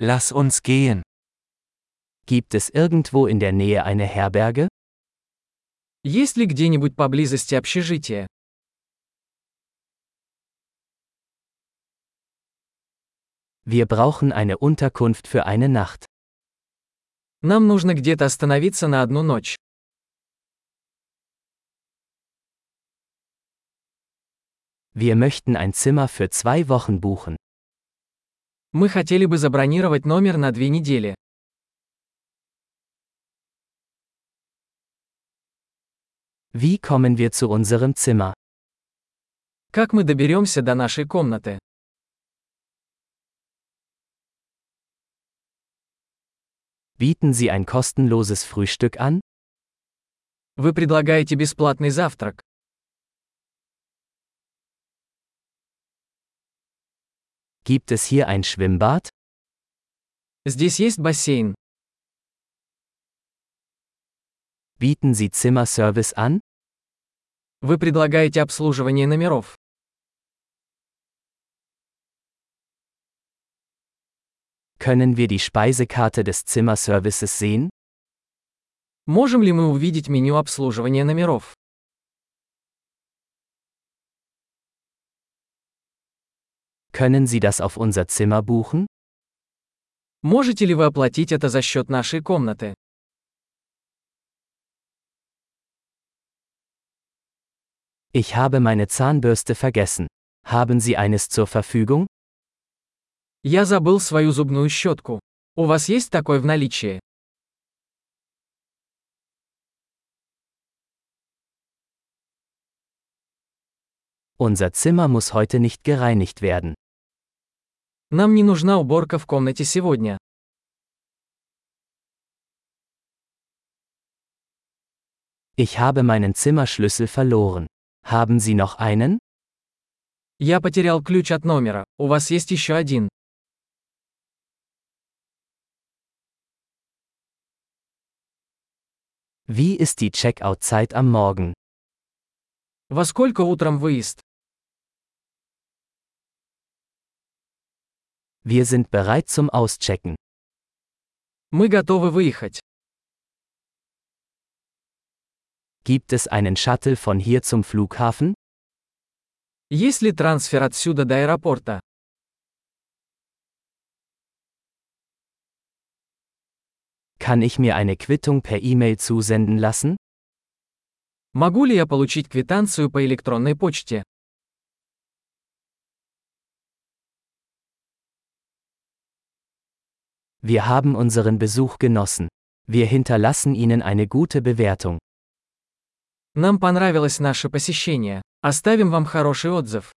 Lass uns gehen. Gibt es irgendwo in der Nähe eine Herberge? Есть ли где-нибудь поблизости общежитие? Wir brauchen eine Unterkunft für eine Nacht. Нам нужно где-то остановиться на одну ночь. Wir möchten ein Zimmer für zwei Wochen buchen. Мы хотели бы забронировать номер на две недели. Wie kommen wir zu unserem Zimmer? Как мы доберемся до нашей комнаты? Bieten Sie ein kostenloses Frühstück an? Вы предлагаете бесплатный завтрак. Gibt es hier ein Schwimmbad? Здесь есть бассейн. Bieten Sie Zimmerservice an? Вы предлагаете обслуживание номеров. Können wir die Speisekarte des Zimmerservices sehen? Можем ли мы увидеть меню обслуживания номеров? Können Sie das auf unser Zimmer buchen? Можете ли вы оплатить это за счет нашей комнаты? Ich habe meine Zahnbürste vergessen. Haben Sie eines zur Verfügung? Я забыл свою зубную щетку. У вас есть такой в наличии? Unser Zimmer muss heute nicht gereinigt werden. Нам не нужна уборка в комнате сегодня. Ich habe meinen Zimmerschlüssel verloren. Haben Sie noch einen? Я потерял ключ от номера. У вас есть еще один. Wie ist die Checkout-Zeit am Morgen? Во сколько утром выезд? Wir sind bereit zum Auschecken. Мы готовы выехать. Gibt es einen Shuttle von hier zum Flughafen? Есть ли трансфер отсюда до аэропорта? Kann ich mir eine Quittung per E-Mail zusenden lassen? Могу ли я получить квитанцию по электронной почте? Wir haben unseren Besuch genossen. Wir hinterlassen Ihnen eine gute Bewertung. Нам понравилось наше посещение. Оставим вам хороший отзыв.